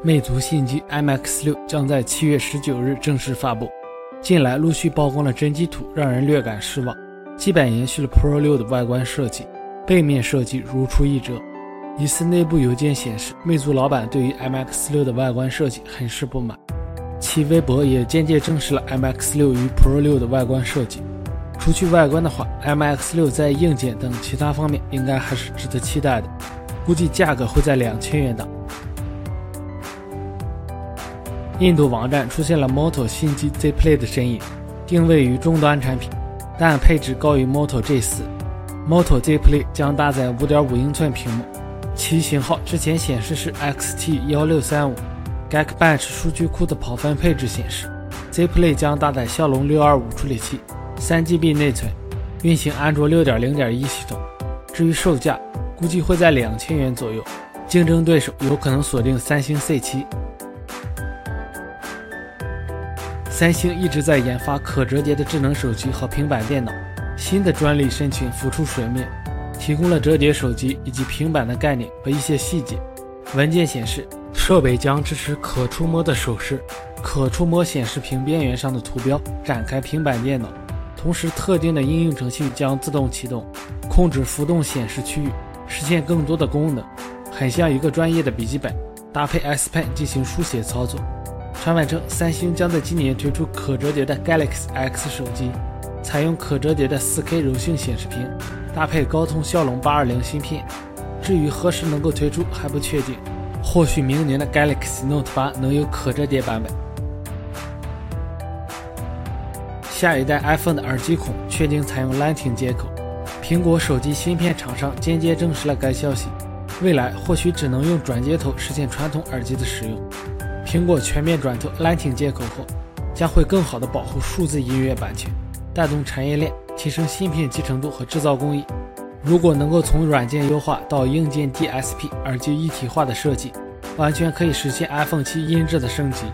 魅族新机 MX6 将在七月十九日正式发布。近来陆续曝光了真机图，让人略感失望。基本延续了 Pro 6的外观设计，背面设计如出一辙。疑似内部邮件显示，魅族老板对于 MX6 的外观设计很是不满。其微博也间接证实了 MX6 与 Pro 6的外观设计。除去外观的话，MX6 在硬件等其他方面应该还是值得期待的，估计价格会在两千元档。印度网站出现了 Moto 新机 Z Play 的身影，定位于中端产品，但配置高于 Moto G4。Moto Z Play 将搭载5.5英寸屏幕，其型号之前显示是 XT1635。Geekbench 数据库的跑分配置显示，Z Play 将搭载骁龙625处理器，3GB 内存，运行安卓6.0.1系统。至于售价，估计会在两千元左右，竞争对手有可能锁定三星 C7。三星一直在研发可折叠的智能手机和平板电脑，新的专利申请浮出水面，提供了折叠手机以及平板的概念和一些细节。文件显示，设备将支持可触摸的手势，可触摸显示屏边缘上的图标，展开平板电脑。同时，特定的应用程序将自动启动，控制浮动显示区域，实现更多的功能，很像一个专业的笔记本，搭配 S Pen 进行书写操作。传闻称，三星将在今年推出可折叠的 Galaxy X 手机，采用可折叠的 4K 柔性显示屏，搭配高通骁龙820芯片。至于何时能够推出还不确定，或许明年的 Galaxy Note 8能有可折叠版本。下一代 iPhone 的耳机孔确定采用 Lightning 接口，苹果手机芯片厂商间接证实了该消息。未来或许只能用转接头实现传统耳机的使用。苹果全面转投 Lightning 接口后，将会更好地保护数字音乐版权，带动产业链，提升芯片集成度和制造工艺。如果能够从软件优化到硬件 DSP 耳机一体化的设计，完全可以实现 iPhone 七音质的升级。